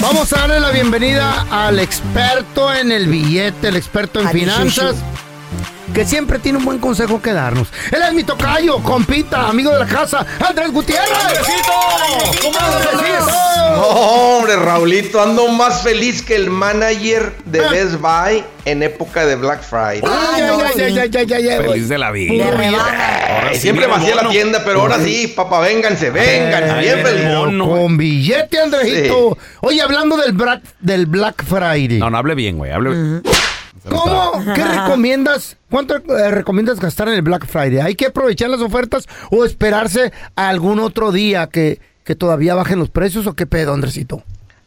Vamos a darle la bienvenida al experto en el billete, el experto en Al finanzas, que siempre tiene un buen consejo que darnos. Él es mi tocayo, compita, amigo de la casa, Andrés Gutiérrez. ¡Andresito! No, hombre, Raulito, ando más feliz que el manager de Ah. Best Buy en época de Black Friday. Ay, ay, ay, ay, ay, ay, ay, ay. Feliz de la vida. Ahora sí, siempre vacía la tienda, pero ahora sí, papá, vénganse, vénganse, Ay, bien feliz. Con billete, Andresito. Oye, hablando del Black, del Black Friday. No, no hable bien, güey. Hable. ¿Cómo? ¿Qué recomiendas? ¿Cuánto eh, recomiendas gastar en el Black Friday? ¿Hay que aprovechar las ofertas o esperarse a algún otro día que, que todavía bajen los precios o qué pedo, Andresito?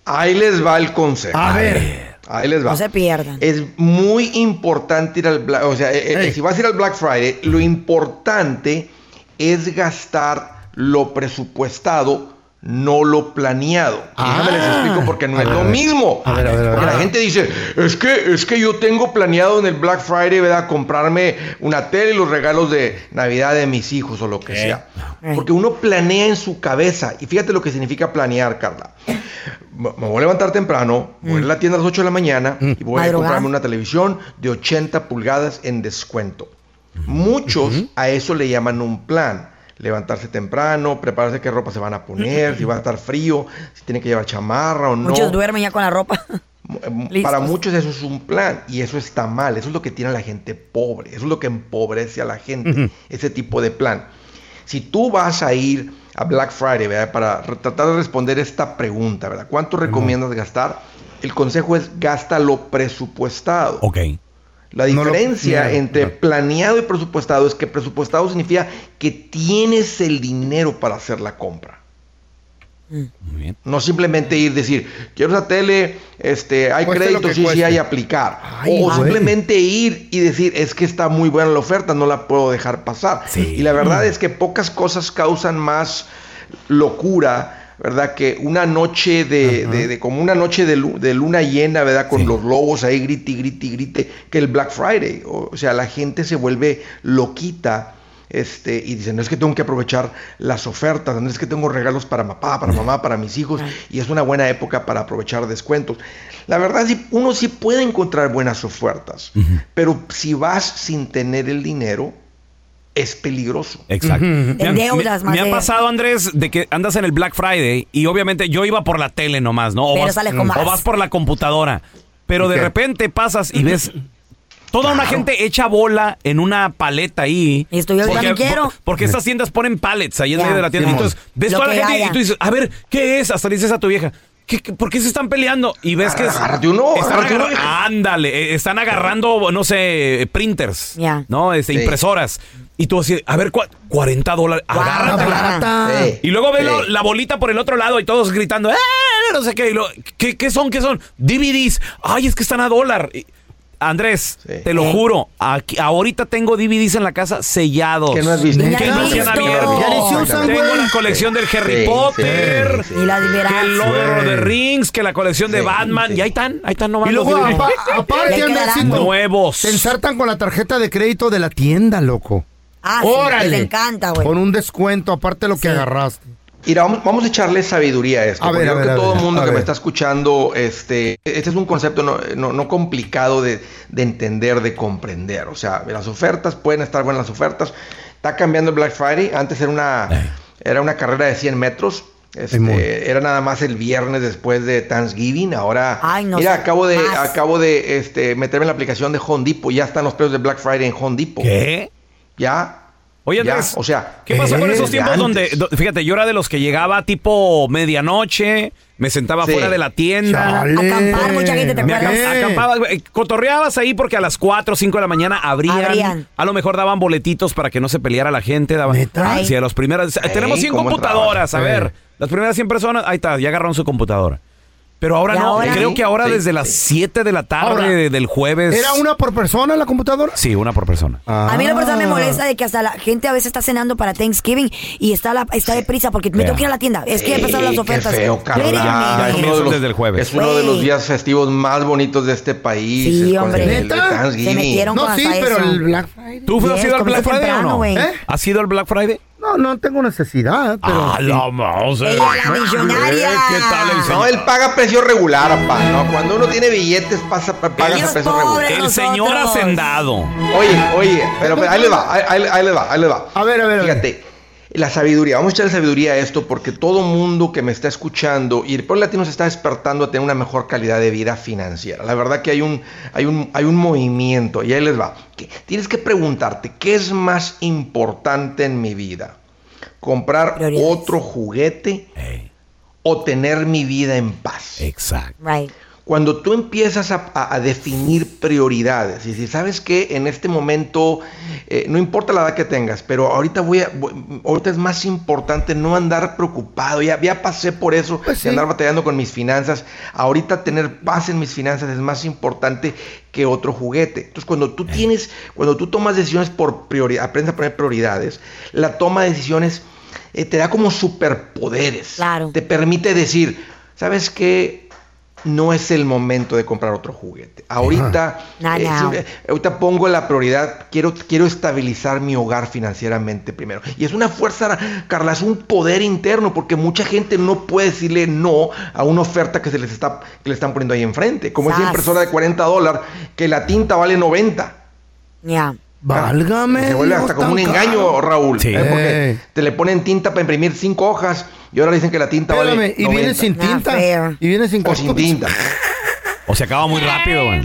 Ahí les va el consejo. A ver. Ahí les va. No se pierdan. Es muy importante ir al Black, o sea, eh, eh, si vas a ir al Black Friday, lo importante es gastar lo presupuestado, no lo planeado. Déjame les Ah. explico porque no A es ver, lo a ver. mismo. A ver, a ver, a ver. Porque la gente dice, es que, es que yo tengo planeado en el Black Friday, ¿verdad? Comprarme una tele y los regalos de Navidad de mis hijos o lo que sea. Porque uno planea en su cabeza. Y fíjate lo que significa planear, Carla. Me voy a levantar temprano, voy a ir a la tienda a las 8 de la mañana y voy a comprarme una televisión de 80 pulgadas en descuento. Muchos a eso le llaman un plan. Levantarse temprano, prepararse qué ropa se van a poner, si va a estar frío, si tienen que llevar chamarra o no. Muchos duermen ya con la ropa. Eh, Listos. Para muchos eso es un plan y eso está mal, eso es lo que tiene a la gente pobre, eso es lo que empobrece a la gente, ese tipo de plan. Si tú vas a ir a Black Friday, ¿verdad? Para tratar de responder esta pregunta, ¿verdad? ¿Cuánto recomiendas gastar? El consejo es gasta lo presupuestado. Ok. La No lo- diferencia no, entre no. planeado y presupuestado es que presupuestado significa que tienes el dinero para hacer la compra. Muy bien. No simplemente ir decir, quiero esa tele, este, hay Cueste crédito, sí, sí hay aplicar. Ay, o simplemente ir y decir, es que está muy buena la oferta, no la puedo dejar pasar. Sí. Y la verdad es que pocas cosas causan más locura, ¿verdad? Que una noche de, de- de- como una noche de, lu- de luna llena, ¿verdad? Con Sí. los lobos ahí grite, grite, grite, que el Black Friday. O, o sea, la gente se vuelve loquita Este, y dicen, no es que tengo que aprovechar las ofertas, no es que tengo regalos para papá, para mamá, para mis hijos, y es una buena época para aprovechar descuentos. La verdad, uno sí puede encontrar buenas ofertas, pero si vas sin tener el dinero, es peligroso. Exacto. Me, En han- deudas, me- más me ha pasado, Andrés, de que andas en el Black Friday y obviamente yo iba por la tele nomás, ¿no? O, Pero vas, sales con más. o vas por la computadora. Pero de repente pasas y ves toda una gente hecha bola en una paleta ahí. Y esto yo porque, también quiero. por- Porque estas tiendas ponen pallets ahí en Ya. medio de la tienda. Y Simón. entonces ves toda la que gente y haya. tú dices, a ver, ¿qué es? Hasta le dices a tu vieja. ¿qué- qué- ¿Por qué se están peleando? Y ves que es- Agárrate uno, están agárrate uno. ándale, eh, están agarrando, no sé, printers, Ya. ¿no? Este, Sí. impresoras. Y tú así, a ver, cua- 40 dólares, Wow. agárratela. Barata. Sí. Y luego ve Sí. la bolita por el otro lado y todos gritando, ¡eh! No sé qué. Y lo- ¿qué, qué son? ¿Qué son? DVDs. Ay, es que están a dólar. Y- Andrés, Sí. te lo juro, aquí, ahorita tengo DVDs en la casa sellados. Que no has visto. Ya Que no no se han abierto. Se Tengo la colección del Harry Sí, Potter. sí, Y la. Que el Lord of the Sí. Rings, que la colección de Batman. sí. Y ahí están, ahí están nomás. Y luego, aparte. Andresito, Nuevos. te ensartan con la tarjeta de crédito de la tienda, loco. Ah, sí, Órale. les encanta, güey. Con un descuento, aparte de lo que Sí. agarraste. Mira, vamos, vamos a echarle sabiduría a esto. A ver, a creo ver, que a todo el mundo a que me está escuchando, este, este es un concepto no, no- no complicado de, de entender, de comprender. O sea, las ofertas pueden estar buenas las ofertas. Está cambiando el Black Friday. Antes era una, era una carrera de 100 metros. Este, era nada más el viernes después de Thanksgiving. Ahora, Ay, no mira, acabo de, más. acabo de este, meterme en la aplicación de Home Depot. Ya están los precios de Black Friday en Home Depot. ¿Qué? Ya. Oye, ya, o sea, ¿qué pasó con ¿qué? esos tiempos donde, do- fíjate, yo era de los que llegaba tipo medianoche, me sentaba Sí. fuera de la tienda, Chale. Acampar, mucha gente, ¿te acuerdas? acam- acampaba, eh, cotorreabas ahí porque a las 4 o 5 de la mañana abrían, Abrían. a lo mejor daban boletitos para que no se peleara la gente, daban, ¿Neta? sí, a las primeras, Ey, tenemos 100 ¿cómo computadoras, a ver, las primeras 100 personas, ahí está, ya agarraron su computadora. Pero ahora ¿Y no, ahora? creo que ahora Sí, desde las sí. 7 de la tarde Ahora, del jueves. ¿Era una por persona la computadora? Sí, una por persona. A mí la persona me Ah. molesta de que hasta la gente a veces está cenando para Thanksgiving y está, la, está deprisa porque me Ya. tengo que ir a la tienda. Es que ya empezaron las ofertas. Qué feo, Carla. Wait a Ya, minute. ya Es uno de los- desde el jueves. Es uno de los días festivos más bonitos de este país. Sí, es hombre. el- el ¿Neta? Thanksgiving. Se metieron No, con sí, hasta pero eso. el Black Friday. ¿Tú has Yes, ido al Black Friday o temprano, no? güey. ¿Eh? ¿Has ido al Black Friday? No, no tengo necesidad, pero... Ah, sí. la mouse. Ella, la millonaria. ¿Qué tal el No, señor? él paga precio regular, papá. ¿no? Cuando uno tiene billetes, pasa, paga Ellos a precio regular. El señor nosotros. hacendado. Oye, oye, pero, pero ahí le va, ahí, ahí- le va, ahí le va. A ver, a ver, a ver. Fíjate, la sabiduría, vamos a echarle sabiduría a esto porque todo mundo que me está escuchando y el pueblo latino se está despertando a tener una mejor calidad de vida financiera. La verdad que hay un, hay un, hay un movimiento y ahí les va. Que Tienes que preguntarte, ¿qué es más importante en mi vida? ¿Comprar otro juguete o tener mi vida en paz? Exacto. Right. Cuando tú empiezas a, a- a definir prioridades, y si sabes que en este momento, eh, no importa la edad que tengas, pero ahorita voy a, voy- ahorita es más importante no andar preocupado, ya, ya pasé por eso, Pues sí. andar batallando con mis finanzas, ahorita tener paz en mis finanzas es más importante que otro juguete. Entonces cuando tú tienes, cuando tú tomas decisiones por prioridad, aprendes a poner prioridades, la toma de decisiones eh, te da como superpoderes. Claro. Te permite decir, ¿sabes qué? No es el momento de comprar otro juguete. Ahorita, No, eh, no. ahorita pongo la prioridad, quiero, quiero estabilizar mi hogar financieramente primero. Y es una fuerza, Carla, es un poder interno, porque mucha gente no puede decirle no a una oferta que se les está, que le están poniendo ahí enfrente. Como esa impresora de 40 dólares, que la tinta vale 90. Ya. Válgame. Se vuelve Dios, hasta como un engaño, caro. Raúl. Sí. ¿eh? Porque te le ponen tinta para imprimir cinco hojas y ahora dicen que la tinta Espérame, vale y viene 90. sin tinta. fair. Y viene sin o sin tinta. O se acaba muy rápido, güey.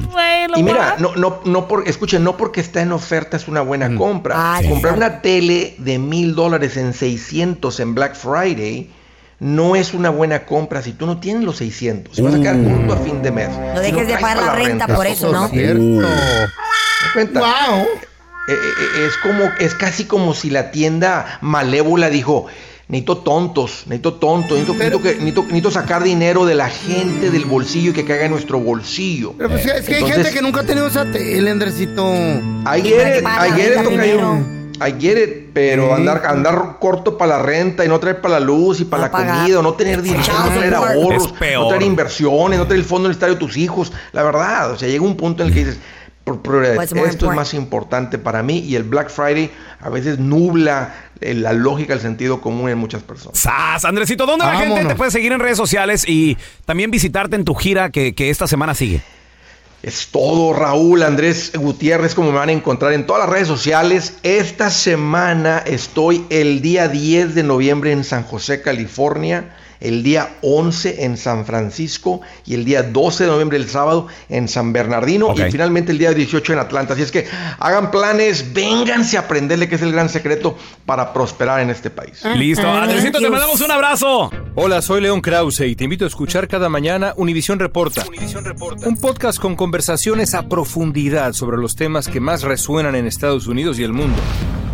Y mira, no, no, no por, escuchen, no porque está en oferta es una buena compra. Ah, sí. Comprar una tele de mil dólares en 600 en Black Friday no es una buena compra si tú no tienes los 600. Si vas a quedar corto a fin de mes. No Si dejes de pagar la renta por eso, ¿no? es cierto. ¿Te das cuenta? Wow. Eh, eh, es como, es casi como si la tienda malévola dijo, necesito tontos, necesito tontos, necesito, necesito que- necesito- necesito sacar dinero de la gente del bolsillo y que caiga en nuestro bolsillo. Pero pues, es que hay Entonces- gente que nunca ha tenido esa tele, Andresito. I get it, pero andar, andar corto para la renta y no traer para la luz y para No la pagar. comida, no tener dinero, no traer support. ahorros, no traer inversiones, no traer el fondo universitario de tus hijos. La verdad, o sea, llega un punto en el que dices, por prioridad. Esto es important? más importante para mí y el Black Friday a veces nubla eh, la lógica, el sentido común en muchas personas. ¡Sas! Andresito, ¿dónde la gente Vámonos. te puede seguir en redes sociales y también visitarte en tu gira que, que esta semana sigue? Es todo, Raúl, Andrés Gutiérrez, como me van a encontrar en todas las redes sociales. Esta semana estoy el día 10 de noviembre en San José, California, el día 11 en San Francisco y el día 12 de noviembre, el sábado, en San Bernardino y finalmente el día 18 en Atlanta. Así es que hagan planes, vénganse a aprenderle que es el gran secreto para prosperar en este país. Listo. Andresito, te mandamos un abrazo. Hola, soy León Krause y te invito a escuchar cada mañana Univisión Reporta. Un podcast con conversaciones a profundidad sobre los temas que más resuenan en Estados Unidos y el mundo.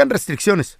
aplican restricciones.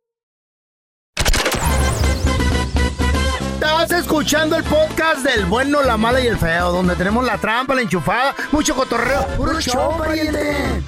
Estás escuchando el podcast del bueno, la mala y el feo, donde tenemos la trampa, la enchufada, mucho cotorreo. ¡Puro show, pariente!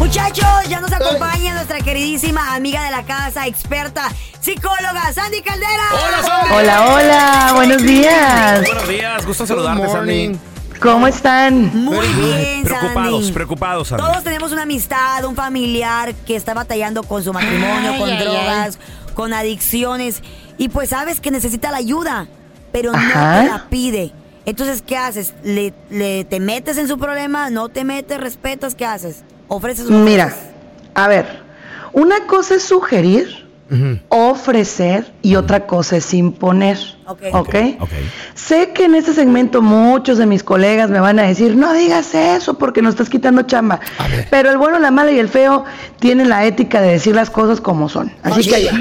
Muchachos, ya nos acompaña nuestra queridísima amiga de la casa, experta, psicóloga, Sandy Caldera. Hola, Sandy. Hola, hola, buenos días. Buenos días, gusto saludarte, Sandy. ¿Cómo están? Muy bien, Preocupados, Sandy. preocupados, Sandy. Todos tenemos una amistad, un familiar que está batallando con su matrimonio, Ay, con ay, drogas, con adicciones. Y pues sabes que necesita la ayuda, pero no te la pide. Entonces, ¿qué haces? ¿Le, le- te metes en su problema? ¿No te metes? ¿Respetas? ¿Qué haces? ¿Ofreces un Mira, a ver, una cosa es sugerir, ofrecer y otra cosa es imponer. Ok. ¿Ok? Ok. Sé que en este segmento muchos de mis colegas me van a decir, no digas eso porque nos estás quitando chamba. Pero el bueno, la mala y el feo tienen la ética de decir las cosas como son. Así que va.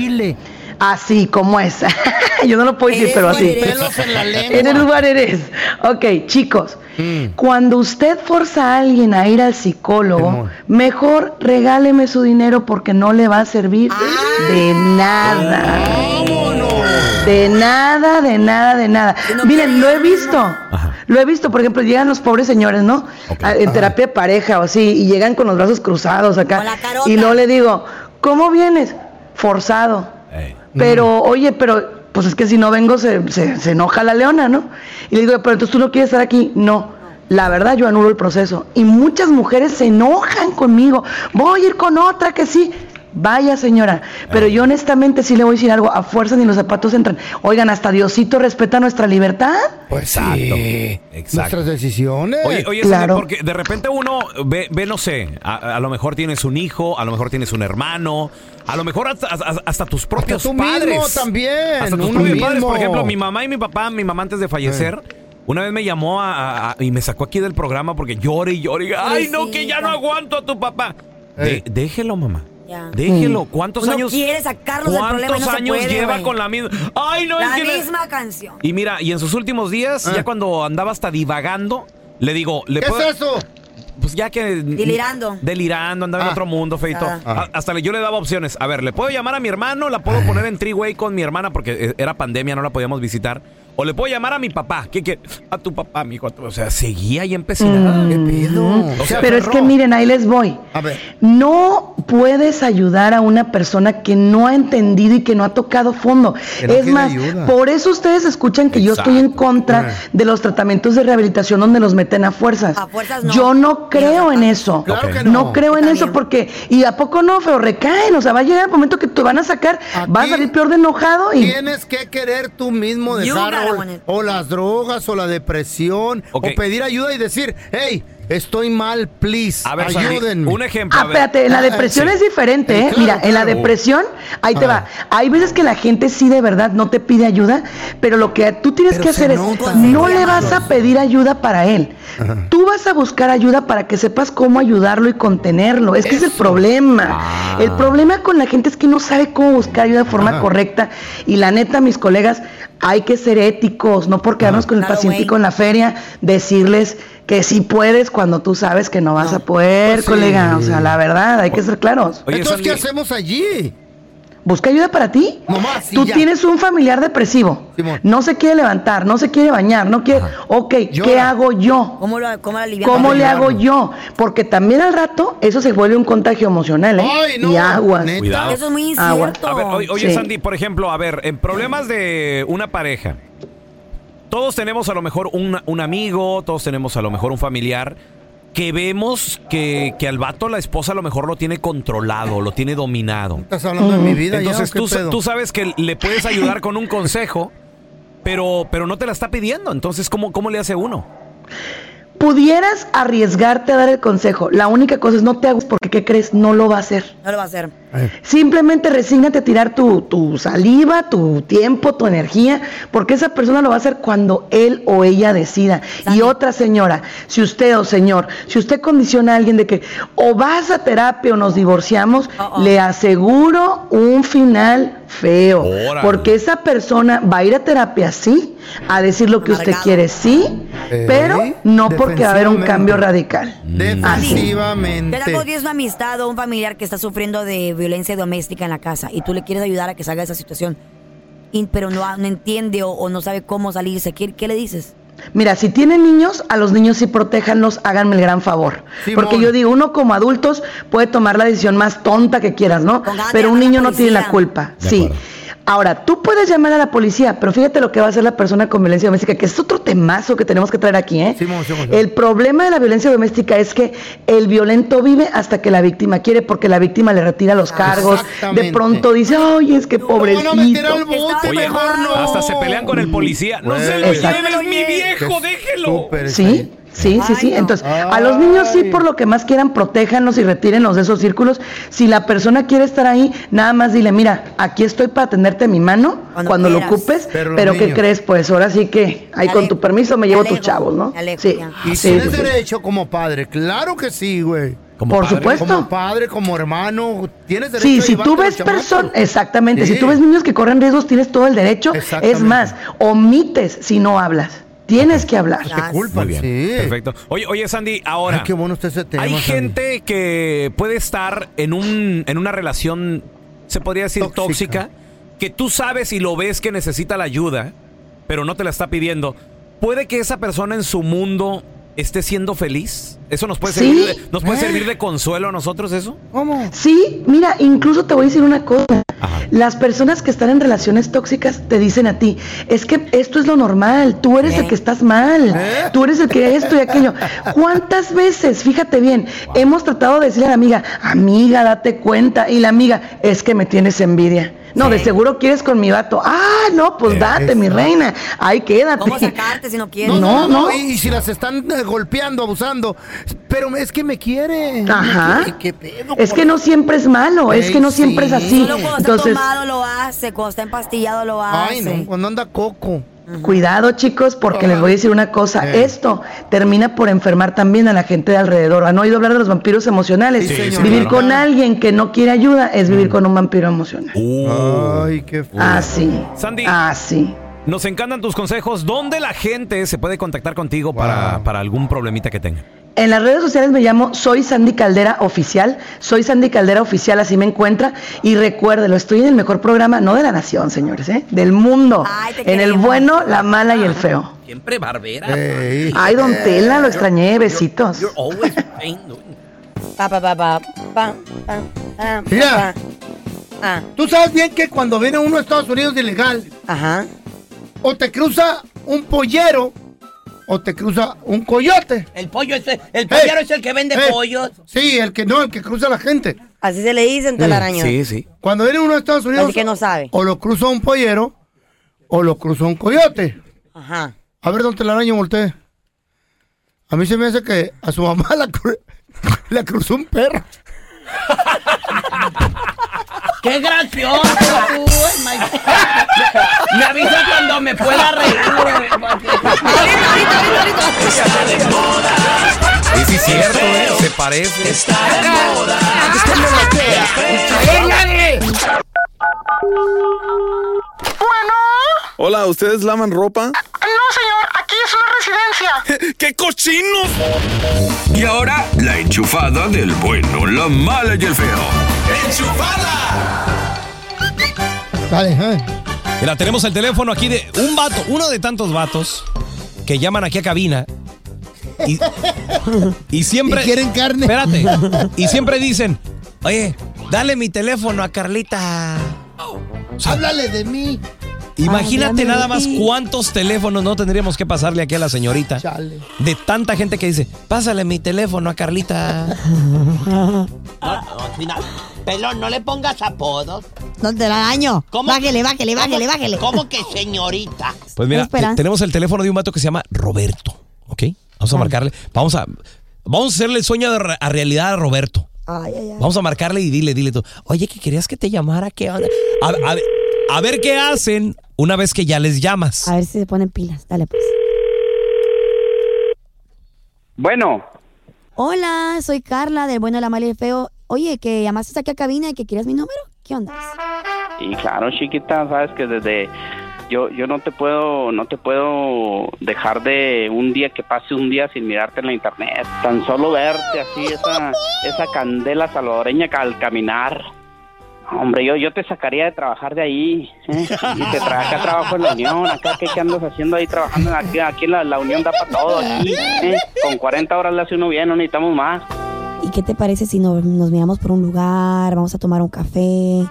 Así como es. Yo no lo puedo decir, pero así. en el lugar eres. Ok, chicos. Cuando usted forza a alguien a ir al psicólogo, mejor regáleme su dinero porque no le va a servir de nada. De nada, de nada, de nada. no Miren, lo he visto. Lo he visto, por ejemplo, llegan los pobres señores, ¿no? En terapia de pareja o así, y llegan con los brazos cruzados acá. Y luego le digo, ¿cómo vienes? Forzado. Pero, oye, pero, pues es que si no vengo se, se- se enoja la leona, ¿no? Y le digo, pero entonces tú no quieres estar aquí. No. La verdad, yo anulo el proceso. Y muchas mujeres se enojan conmigo. Voy a ir con otra que sí. Vaya, señora. Pero yo honestamente sí le voy a decir algo. A fuerza ni los zapatos entran. Oigan, hasta Diosito respeta nuestra libertad. Pues Exacto, sí. exacto. Nuestras decisiones. Oye, oye, Claro. Porque de repente uno ve, ve, no sé, a, a lo mejor tienes un hijo, a lo mejor tienes un hermano, a lo mejor hasta, hasta- hasta tus propios tú padres. mismo también, Hasta tus uno propios padres. Por mismo. ejemplo, mi mamá y mi papá, mi mamá antes de fallecer, una vez me llamó a- a- a- y me sacó aquí del programa porque llore y llore. y, Ay, no, que ya no aguanto a tu papá. De- Ey. déjelo, mamá. Ya. Déjelo. ¿Cuántos Uno años? quiere sacarlos del problema y ¿Cuántos no se años puede, lleva güey. con la misma? Ay, no, es La que misma canción. y mira, y en sus últimos días, Ah. ya cuando andaba hasta divagando, le digo, ¿le ¿Qué puedo, es eso? pues ya que... Delirando. Delirando, andaba en Ah. otro mundo, feito. Ah. Hasta le- yo le daba opciones. A ver, ¿le puedo llamar a mi hermano? ¿La puedo poner en three-way con mi hermana? Porque eh, era pandemia, no la podíamos visitar. ¿O le puedo llamar a mi papá? ¿Qué, qué? A tu papá, mijo. O sea, seguía ahí empecinada. ¿Qué pedo? O sea, Mm. Pero es que miren, ahí les voy. A ver. No puedes ayudar a una persona que no ha entendido y que no ha tocado fondo. Es más, ayuda. por eso ustedes escuchan que yo estoy en contra Ah. de los tratamientos de rehabilitación donde los meten a fuerzas. A fuerzas no. Yo no creo en eso. Claro que No no. creo en eso porque, y a poco no, feo, recaen, o sea, va a llegar el momento que te van a sacar, Aquí vas a salir peor de enojado y... Tienes que querer tú mismo dejar o, las drogas o la depresión o pedir ayuda y decir, hey, estoy mal, please, A ver, ayúdenme. un ejemplo. Ah, a ver. espérate, en la Ah, depresión sí. es diferente, ¿eh? claro, Mira, en la depresión, ahí te A va. Hay veces que la gente sí de verdad no te pide ayuda, pero lo que tú tienes Pero que hacer es, nota. no le vas a pedir ayuda para él. Tú vas a buscar ayuda para que sepas cómo ayudarlo y contenerlo. Es que es el problema. Ah. El problema con la gente es que no sabe cómo buscar ayuda de forma correcta. Y la neta, mis colegas, hay que ser éticos, no por quedarnos con el Claro, paciente y con la feria, decirles que sí puedes cuando tú sabes que no vas a poder, Pues sí. colega. O sea, la verdad, hay que ser claros. Oye, Entonces, ¿qué hacemos allí? Busca ayuda para ti. Nomás, Tú ya. tienes un familiar depresivo. Simón. No se quiere levantar, no se quiere bañar, no quiere. Ok, ¿qué hago yo? ¿Cómo lo, cómo? ¿Cómo le hago yo? Porque también al rato eso se vuelve un contagio emocional, ¿eh? Ay, no, Y aguas. Cuidado. Eso es muy Agua. incierto. A ver, oye, oye, Sí. Sandy, por ejemplo, a ver, en problemas de una pareja, todos tenemos a lo mejor un, un amigo, todos tenemos a lo mejor un familiar que vemos que, que al vato la esposa a lo mejor lo tiene controlado, lo tiene dominado. ¿Estás hablando de mi vida Entonces ya, o tú, qué sa- pedo? tú sabes que le puedes ayudar con un consejo, pero, pero no te la está pidiendo. Entonces, ¿cómo, cómo le hace uno? Pudieras arriesgarte a dar el consejo. La única cosa es no te hagas porque, ¿qué crees? No lo va a hacer. No lo va a hacer. Simplemente resígnate a tirar tu, tu saliva, tu tiempo, tu energía, porque esa persona lo va a hacer cuando él o ella decida. Y otra señora, si usted o señor, si usted condiciona a alguien de que o vas a terapia o nos divorciamos, le aseguro un final feo. Órale. Porque esa persona va a ir a terapia, sí, a decir lo que usted quiere, sí, Eh, pero no porque va a haber un defensivamente. cambio radical. Defensivamente. ¿Qué tal cuando tienes una amistad o un familiar que está sufriendo de violencia doméstica en la casa y tú le quieres ayudar a que salga de esa situación, y- pero no, no entiende o, o no sabe cómo salirse? ¿Qué, qué le dices? Mira, si tienen niños, a los niños sí protéjanlos, háganme el gran favor. Simón. Porque yo digo, uno como adultos puede tomar la decisión más tonta que quieras, ¿no? Pero a un niño no tiene la culpa. De sí. acuerdo. Ahora, tú puedes llamar a la policía, pero fíjate lo que va a hacer la persona con violencia doméstica, que es otro temazo que tenemos que traer aquí, ¿eh? Simón, Simón. El problema de la violencia doméstica es que el violento vive hasta que la víctima quiere, porque la víctima le retira los cargos. De pronto dice, ay, es que Van a meter al pobrecito. bote, Oye, mejor no. hasta se pelean con el policía. No se lo Exacto. lleve, es mi viejo, déjelo. es Sí, sí, sí, no. Entonces, a los niños sí, por lo que más quieran, protéjanlos y retírenlos de esos círculos. Si la persona quiere estar ahí, nada más dile, mira, aquí estoy para tenderte mi mano Cuando cuando, lo ocupes, Pero pero, ¿qué crees? Pues ahora sí que, ahí con tu permiso me llevo alejo, tus chavos, ¿no? alejo, sí, ya. Y sí, tienes sí, derecho como padre, claro que sí, güey. Como Por padre. supuesto. Como padre, como hermano, tienes derecho Sí, a si tú ves personas, exactamente, Sí. si tú ves niños que corren riesgos, tienes todo el derecho. Exactamente. Es más, omites si no hablas. Tienes que hablar. Te culpan, Muy bien, sí. perfecto. Oye, oye, Sandy, ahora. Ay, qué bueno tema. Hay Sandy. gente que puede estar en un en una relación, se podría decir Tóxica. tóxica, que tú sabes y lo ves que necesita la ayuda, pero no te la está pidiendo. ¿Puede que esa persona en su mundo esté siendo feliz? ¿Eso nos puede, Sí. servir, de, nos puede ¿Eh? servir de consuelo a nosotros eso? ¿Cómo? Sí, mira, incluso te voy a decir una cosa. Las personas que están en relaciones tóxicas te dicen a ti, es que esto es lo normal, tú eres el que estás mal, tú eres el que esto y aquello. ¿Cuántas veces, fíjate bien, hemos tratado de decirle a la amiga, amiga, date cuenta, y la amiga, es que me tienes envidia. No, de seguro quieres con mi vato. Ah, no, pues date, mi reina. Ahí quédate. ¿Cómo sacarte si no quieres? No, no, no, Y, y si las están eh, golpeando, abusando. Pero es que me quiere. Ajá. ¿Qué, qué pedo? Es que no siempre es malo, es que no siempre es sí. así. Solo cuando está tomado lo hace, cuando está empastillado lo hace. Ay, no, cuando anda coco. Cuidado chicos, porque les voy a decir una cosa, esto termina por enfermar también a la gente de alrededor. ¿Han oído hablar de los vampiros emocionales? Sí, vivir claro. con alguien que no quiere ayuda es vivir con un vampiro emocional. Ay, qué feo. Así. Sandy. Así. Nos encantan tus consejos. ¿Dónde la gente se puede contactar contigo para, para algún problemita que tenga? En las redes sociales me llamo Soy Sandy Caldera Oficial. Soy Sandy Caldera Oficial, así me encuentra. Y recuérdelo, estoy en el mejor programa, no de la nación, señores, ¿eh? del mundo. Ay, te en el bueno, la mala y el feo. Siempre barbera. Ay, don Tela, lo extrañé, besitos. You're always paying- Pa, pa, pa, pa, pa, Mira. Ah, Tú sabes bien que cuando viene uno a Estados Unidos de ilegal, ajá. o te cruza un pollero, o te cruza un coyote. El pollo es el, el pollero es el que vende Eh, pollos. Sí, el que no, el que cruza a la gente. Así se le dicen telaraño. Sí, sí. Cuando viene uno a Estados Unidos, Así que no sabe. o lo cruza un pollero, o lo cruza un coyote. Ajá. A ver, don Telaraño, voltee. A mí se me hace que a su mamá la, cru- la cruzó un perro. ¡Qué gracioso tú! oh my God. Me avisa cuando me pueda reír. Sí, sí, cierto, eh, se parece. Hola, ¿ustedes lavan ropa? No, señor, aquí es una residencia. ¡Qué cochinos! Y ahora, la enchufada del bueno, la mala y el feo. Dale, eh. Mira, tenemos el teléfono aquí de un vato, uno de tantos vatos que llaman aquí a cabina. Y, y siempre. Y quieren carne. Espérate. Y siempre dicen: Oye, dale mi teléfono a Carlita. Háblale de mí. Imagínate nada más cuántos teléfonos no tendríamos que pasarle aquí a la señorita. Chale. De tanta gente que dice: Pásale mi teléfono a Carlita. No, no, Pelón, no le pongas apodos. Don telaraño. ¿Cómo? Bájele, bájele, bájele, ¿Cómo- bájele. ¿Cómo que señorita? Pues mira, Espera. te- tenemos el teléfono de un vato que se llama Roberto. ¿Ok? Vamos a marcarle. Vamos a. Vamos a hacerle el sueño de re- a realidad a Roberto. Ay, ay, ay. Vamos a marcarle y dile, dile tú. Oye, que querías que te llamara, ¿qué onda? A, a ver- a ver qué hacen una vez que ya les llamas. A ver si se ponen pilas. Dale, pues. Bueno, Hola, soy Carla del Bueno, la Mala y el Feo. Oye, que llamaste aquí a cabina y que querías mi número. ¿Qué onda? y claro, chiquita, sabes que desde yo yo no te puedo no te puedo dejar de un día que pase un día sin mirarte en la internet. Tan solo verte así esa esa candela salvadoreña que al caminar. Hombre, yo, yo te sacaría de trabajar de ahí. ¿eh? Y te tra acá trabajo en la Unión, acá ¿qué, qué andas haciendo ahí trabajando aquí, aquí en la, la Unión da para todo aquí. ¿eh? Con 40 horas le hace uno bien, no necesitamos más. ¿Y qué te parece si no- nos miramos por un lugar, vamos a tomar un café?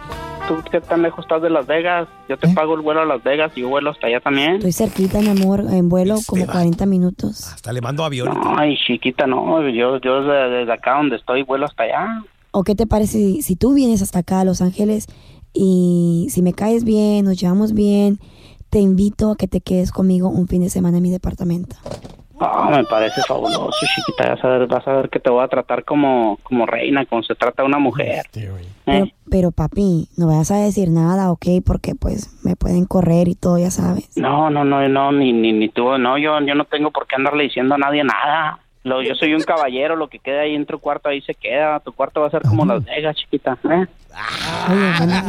¿Tú qué tan lejos estás de Las Vegas? Yo te pago el vuelo a Las Vegas y yo vuelo hasta allá también. Estoy cerquita, mi amor, en vuelo como 40 minutos. Hasta le mando avión. Ay, chiquita, no, yo, yo desde, desde acá donde estoy vuelo hasta allá. ¿O qué te parece si, si tú vienes hasta acá a Los Ángeles y si me caes bien, nos llevamos bien, te invito a que te quedes conmigo un fin de semana en mi departamento? Ah, me parece fabuloso, chiquita. Vas a ver, vas a ver que te voy a tratar como, como reina, como se trata a una mujer. Pero, ¿Eh? pero papi, no vayas a decir nada, ¿ok? Porque pues me pueden correr y todo, ya sabes. No, no, no, no, ni, ni, ni tú, no, yo, yo no tengo por qué andarle diciendo a nadie nada. Lo, yo soy un caballero, lo que quede ahí en tu cuarto ahí se queda. Tu cuarto va a ser como Las Vegas, chiquita. ¿eh? Bueno,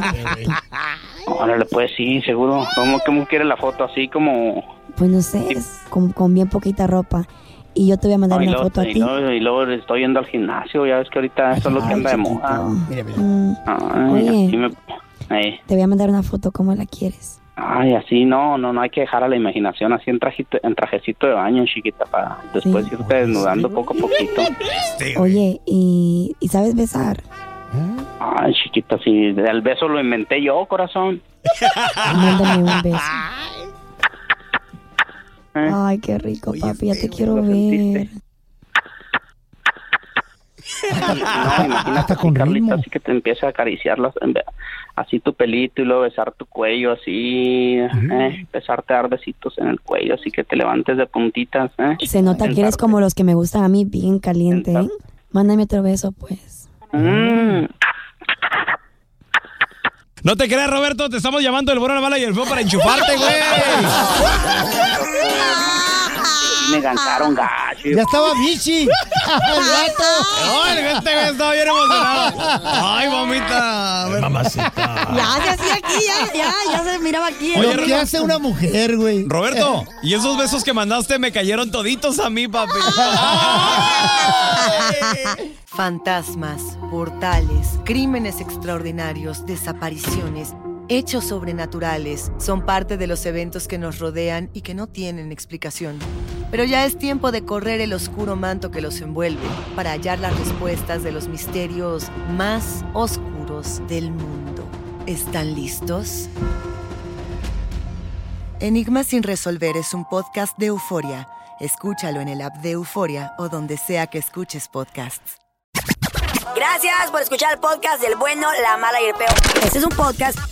Órale, pues sí, seguro. ¿Cómo, cómo quieres la foto? Así como... pues no sé, es con, con bien poquita ropa. Y yo te voy a mandar No, una luego, foto a y ti. luego- y luego estoy yendo al gimnasio, ya ves que ahorita eso es lo que anda de moda. Mm, Ay, Oye. así me- eh, te voy a mandar una foto como la quieres. Ay, así no, no, no hay que dejar a la imaginación, así en, trajito, en trajecito de baño, chiquita, para después Sí. irte desnudando poco a poquito. Oye, y, y sabes besar. Ay, chiquita, sí, el beso lo inventé yo, corazón. Mándame un beso. ¿eh? Ay, qué rico, papi, ya te quiero ver. No, imagínate así, Carlita, así que te empiece a acariciar las- así tu pelito y luego besar tu cuello así, eh, empezarte a dar besitos en el cuello, así que te levantes de puntitas, eh. Se nota que eres como los que me gustan a mí, bien caliente, ¿eh? Mándame otro beso, pues. Mm. No te creas, Roberto, te estamos llamando el bueno, la mala y el feo para enchufarte, güey. Me gancharon gacho, chido. Ya estaba bichi. El vato. Ay, este güey estaba bien emocionado. Ay, mamita. Mamacita. Ya se hacía aquí, ya, ya, ya se miraba aquí. Oye, ¿Qué hace una mujer, güey? Roberto, y esos besos que mandaste me cayeron toditos a mí, papi. Fantasmas, portales, crímenes extraordinarios, desapariciones, hechos sobrenaturales son parte de los eventos que nos rodean y que no tienen explicación. Pero ya es tiempo de correr el oscuro manto que los envuelve para hallar las respuestas de los misterios más oscuros del mundo. ¿Están listos? Enigma sin resolver es un podcast de euforia. Escúchalo en el app de Euforia o donde sea que escuches podcasts. Gracias por escuchar el podcast del bueno, la mala y el peor. Este es un podcast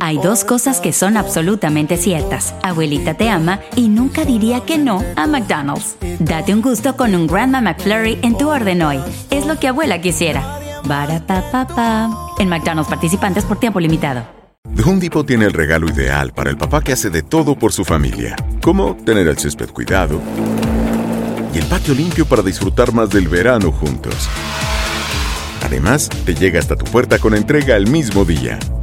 Hay dos cosas que son absolutamente ciertas. Abuelita te ama y nunca diría que no a McDonald's. Date un gusto con un Grandma McFlurry en tu orden hoy. Es lo que abuela quisiera. Barapapapa. En McDonald's participantes por tiempo limitado. The Home tiene el regalo ideal para el papá que hace de todo por su familia, como tener el césped cuidado y el patio limpio para disfrutar más del verano juntos. Además, te llega hasta tu puerta con entrega el mismo día.